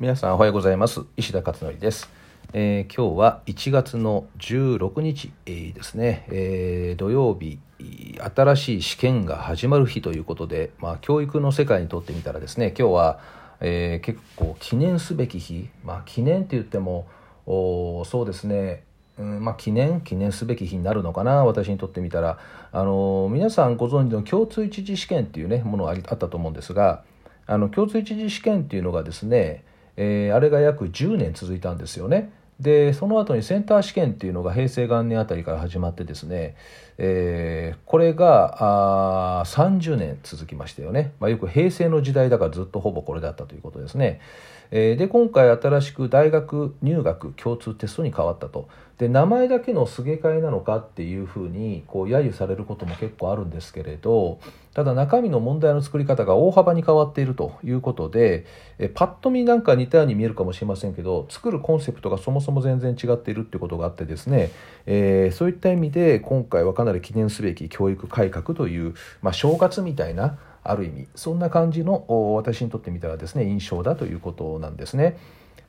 皆さんおはようございます。石田勝則です、えー今日は1月の16日、えーですね、えー土曜日新しい試験が始まる日ということで、まあ、教育の世界にとってみたらですね今日は、え結構記念すべき日、まあ、記念って言ってもおそうですね。うんまあ、記念？記念すべき日になるのかな？私にとってみたら。あの皆さんご存知の共通一次試験っていうねものがあったと思うんですがあの共通一次試験っていうのがですね、えーあれが約10年続いたんですよね。でその後にセンター試験っていうのが平成元年あたりから始まってですね、えーこれがあ30年続きましたよね、まあ、よく平成の時代だからずっとほぼこれだったということですね。えーで今回新しく大学入学共通テストに変わったとで名前だけのすげ替えなのかっていうふうにこう揶揄されることも結構あるんですけれどただ中身の問題の作り方が大幅に変わっているということでえパッと見なんか似たように見えるかもしれませんけど作るコンセプトがそもそも全然違っているっていうことがあってですね、えーそういった意味で今回はかなり記念すべき教育改革という、まあ、正月みたいなある意味そんな感じの私にとってみたらですね印象だということなんですね。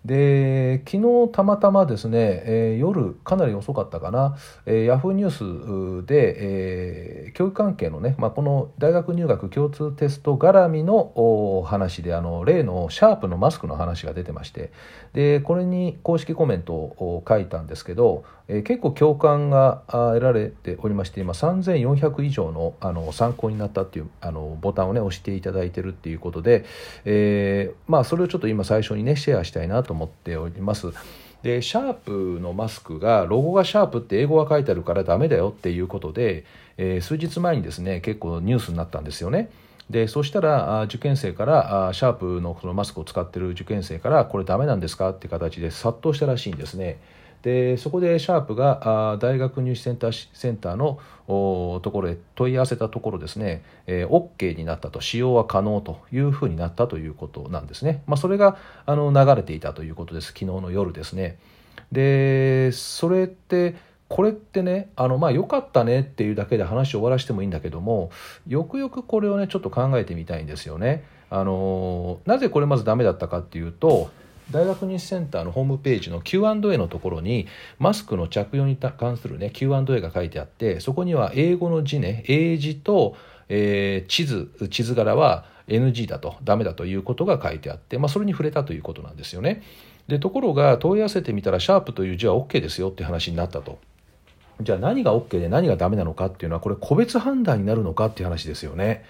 で昨日たまたまですね、えー夜かなり遅かったかな、えーヤフーニュースで、えー教育関係のね、まあ、この大学入学共通テスト絡みのお話であの例のシャープのマスクの話が出てましてでこれに公式コメントを書いたんですけど、えー結構共感が得られておりまして今3400以上のあの参考になったっていうあのボタンをね押していただいてるっていうことで、えーまあそれをちょっと今最初にねシェアしたいなとと思っております。でシャープのマスクがロゴがシャープって英語が書いてあるからダメだよっていうことで、えー数日前にですね結構ニュースになったんですよね。でそしたら受験生からシャープのそのマスクを使ってる受験生からこれダメなんですかって形で殺到したらしいんですね。でそこでシャープが大学入試センターセンターのところへ問い合わせたところですね、えー OK になったと使用は可能というふうになったということなんですね、まあ、それがあの流れていたということです。昨日の夜ですね。でそれってこれってねあのまあ良かったねっていうだけで話を終わらせてもいいんだけどもよくよくこれをねちょっと考えてみたいんですよね。あのなぜこれまずダメだったかっていうと大学入試センターのホームページの Q&A のところにマスクの着用に関するね Q&A が書いてあってそこには英語の字ね英字と、えー地図地図柄は NG だとダメだということが書いてあって、まあ、それに触れたということなんですよね。でところが問い合わせてみたらシャープという字は OK ですよって話になったと。じゃあ何が OK で何がダメなのかっていうのはこれ個別判断になるのかっていう話ですよね。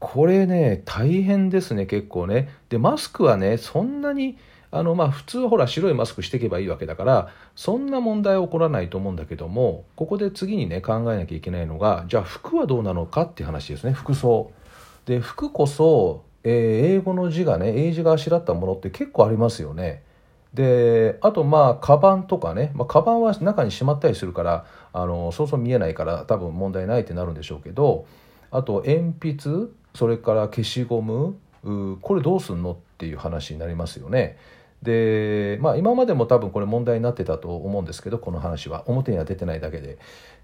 これね大変ですね結構ね。でマスクはねそんなにあのまあ普通ほら白いマスクしていけばいいわけだからそんな問題は起こらないと思うんだけどもここで次にね考えなきゃいけないのがじゃあ服はどうなのかっていう話ですね服装。で服こそ、えー英語の字がね英字があしらったものって結構ありますよね。であとまあカバンとかね、まあ、カバンは中にしまったりするからあのそうそう見えないから多分問題ないってなるんでしょうけどあと鉛筆それから消しゴムこれどうすんのっていう話になりますよね。でまあ今までも多分これ問題になってたと思うんですけどこの話は。表には出てないだけで。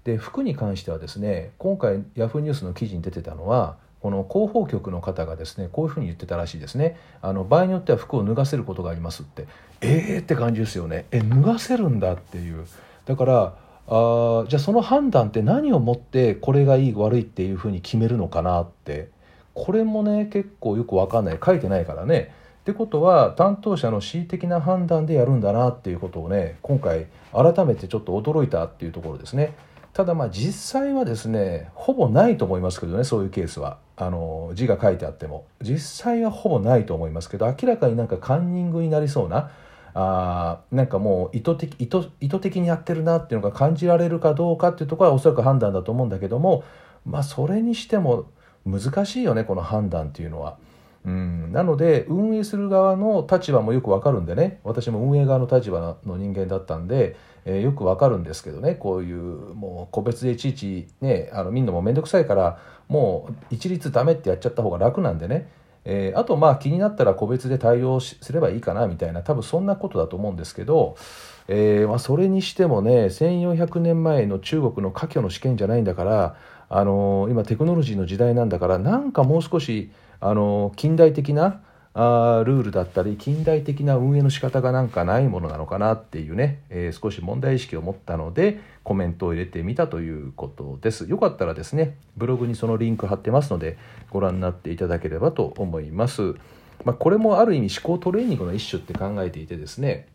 で服に関してはですね今回ヤフーニュースの記事に出てたのはこの広報局の方がですねこういうふうに言ってたらしいですね。あの場合によっては服を脱がせることがありますって。ええー、って感じですよね。え脱がせるんだっていう。だからあじゃあその判断って何をもってこれがいい悪いっていうふうに決めるのかなって。これもね結構よく分かんない。書いてないからね。ってことは担当者の恣意的な判断でやるんだなっていうことをね今回改めてちょっと驚いたっていうところですね。ただまあ実際はですねほぼないと思いますけどねそういうケースは。あの字が書いてあっても。実際はほぼないと思いますけど明らかになんかカンニングになりそうなあなんかもう意図的意図意図的にやってるなっていうのが感じられるかどうかっていうところはおそらく判断だと思うんだけどもまあそれにしても難しいよねこの判断っていうのは。うん、なので運営する側の立場もよくわかるんでね。私も運営側の立場の人間だったんで、えーよくわかるんですけどね。こういうもう個別でいちいちねあの見るのも面倒くさいからもう一律ダメってやっちゃった方が楽なんでね、えーあとまあ気になったら個別で対応すればいいかなみたいな多分そんなことだと思うんですけど、えーまあ、それにしてもね1400年前の中国の科挙の試験じゃないんだからあの今テクノロジーの時代なんだからなんかもう少しあの近代的なあルールだったり近代的な運営の仕方がなんかないものなのかなっていうね、えー、少し問題意識を持ったのでコメントを入れてみたということです。よかったらですねブログにそのリンク貼ってますのでご覧になっていただければと思います、まあ、これもある意味思考トレーニングの一種って考えていてですね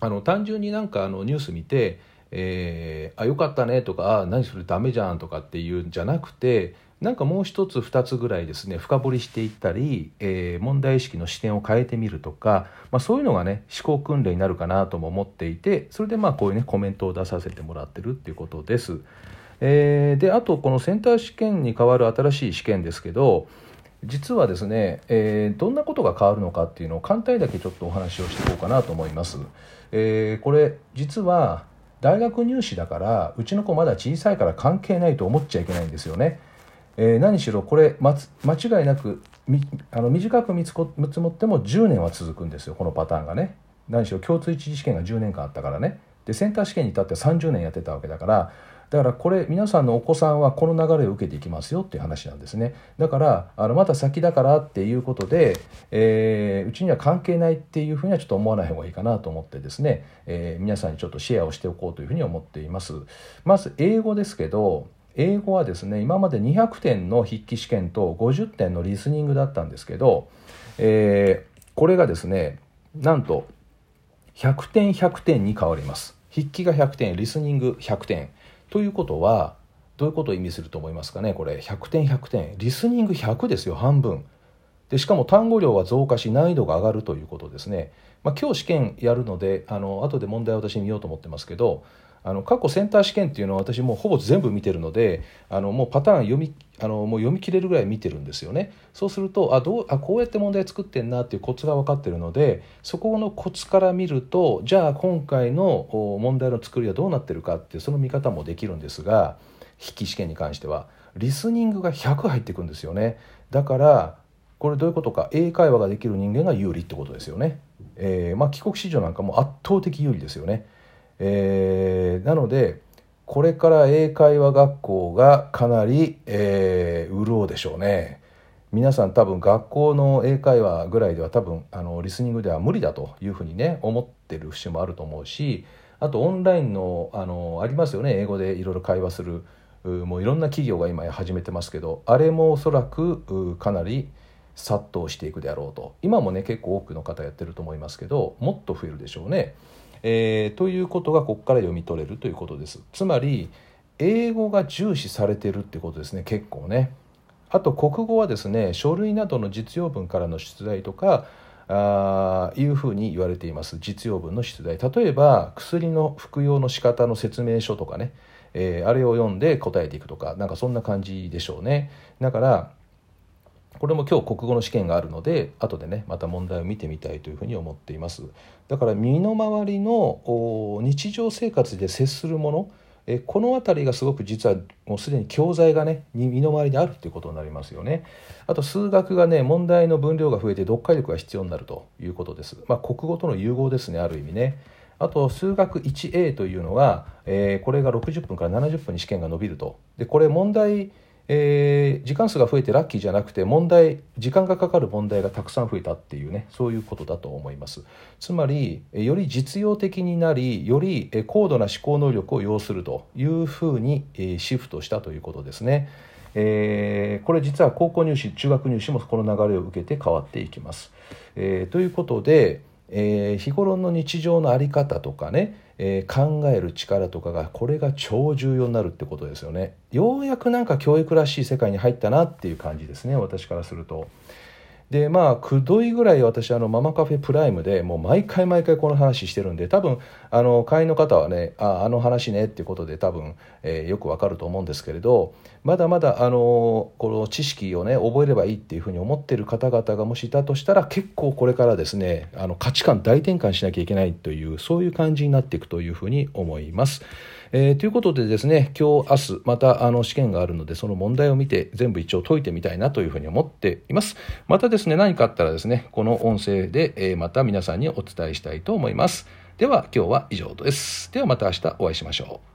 あの単純になんかあのニュース見てえー、あよかったねとかあ何それダメじゃんとかっていうんじゃなくてなんかもう一つ二つぐらいですね深掘りしていったり、えー、問題意識の視点を変えてみるとか、まあ、そういうのがね思考訓練になるかなとも思っていてそれでまあこういうねコメントを出させてもらってるっていうことです。えー、であとこのセンター試験に代わる新しい試験ですけど実はですね、えー、どんなことが変わるのかっていうのを簡単だけちょっとお話をしていこうかなと思います。えー、これ実は大学入試だからうちの子まだ小さいから関係ないと思っちゃいけないんですよね。えー、何しろこれ、ま、間違いなくあの短く見積もっても10年は続くんですよこのパターンがね。何しろ共通一次試験が10年間あったからね。でセンター試験に至って30年やってたわけだからだからこれ皆さんのお子さんはこの流れを受けていきますよっていう話なんですね。だからあのまた先だからっていうことで、えー、うちには関係ないっていうふうにはちょっと思わない方がいいかなと思ってですね、えー、皆さんにちょっとシェアをしておこうというふうに思っています。まず英語ですけど英語はですね今まで200点の筆記試験と50点のリスニングだったんですけど、えー、これがですねなんと100点100点に変わります。筆記が100点リスニング100点ということはどういうことを意味すると思いますかねこれ。100点100点。リスニング100ですよ半分。でしかも単語量は増加し難易度が上がるということですね、まあ、今日試験やるのであの後で問題を私に見ようと思ってますけどあの過去センター試験っていうのは私もうほぼ全部見てるのであのもうパターン読みあのもう読み切れるぐらい見てるんですよね。そうするとあどうあこうやって問題作ってんなっていうコツが分かってるのでそこのコツから見るとじゃあ今回の問題の作りはどうなってるかっていうその見方もできるんですが筆記試験に関してはリスニングが100入っていくんですよね。だからこれどういうことか英会話ができる人間が有利ってことですよね、えー、まあ、帰国子女なんかも圧倒的有利ですよね。えー、なのでこれから英会話学校がかなり、えー、潤うでしょうね。皆さん多分学校の英会話ぐらいでは多分あのリスニングでは無理だというふうにね思ってる節もあると思うしあとオンラインのあのありますよね。英語でいろいろ会話するもういろんな企業が今始めてますけどあれもおそらくかなり殺到していくであろうと。今もね結構多くの方やってると思いますけどもっと増えるでしょうね。えー、ということがここから読み取れるということです。つまり英語が重視されてるってことですね結構ね。あと国語はですね書類などの実用文からの出題とかあいうふうに言われています。実用文の出題。例えば薬の服用の仕方の説明書とかね、えー、あれを読んで答えていくとかなんかそんな感じでしょうね。だからこれも今日国語の試験があるので後でねまた問題を見てみたいというふうに思っています。だから身の回りの日常生活で接するものえこの辺りがすごく実はもうすでに教材がね身の回りにあるっていうことになりますよね。あと数学がね問題の分量が増えて読解力が必要になるということです。まあ国語との融合ですねある意味ね。あと数学 1A というのは、えー、これが60分から70分に試験が伸びると。でこれ問題えー、時間数が増えてラッキーじゃなくて問題時間がかかる問題がたくさん増えたっていうねそういうことだと思います。つまりより実用的になりより高度な思考能力を要するというふうにシフトしたということですね、えー、これ実は高校入試中学入試もこの流れを受けて変わっていきます、えー、ということで、え日頃の日常の在り方とかねえー、考える力とかがこれが超重要になるってことですよねようやくなんか教育らしい世界に入ったなっていう感じですね私からすると。でまあくどいぐらい私あのママカフェプライムでもう毎回毎回この話してるんで多分あの会員の方はねああの話ねっていうことで多分、えー、よくわかると思うんですけれどまだまだあのこの知識をね覚えればいいっていうふうに思ってる方々がもしいたとしたら結構これからですねあの価値観大転換しなきゃいけないというそういう感じになっていくというふうに思います。えー、ということでですね今日明日またあの試験があるのでその問題を見て全部一応解いてみたいなというふうに思っています。またですね何かあったらですねこの音声で、えー、また皆さんにお伝えしたいと思います。では今日は以上です。ではまた明日お会いしましょう。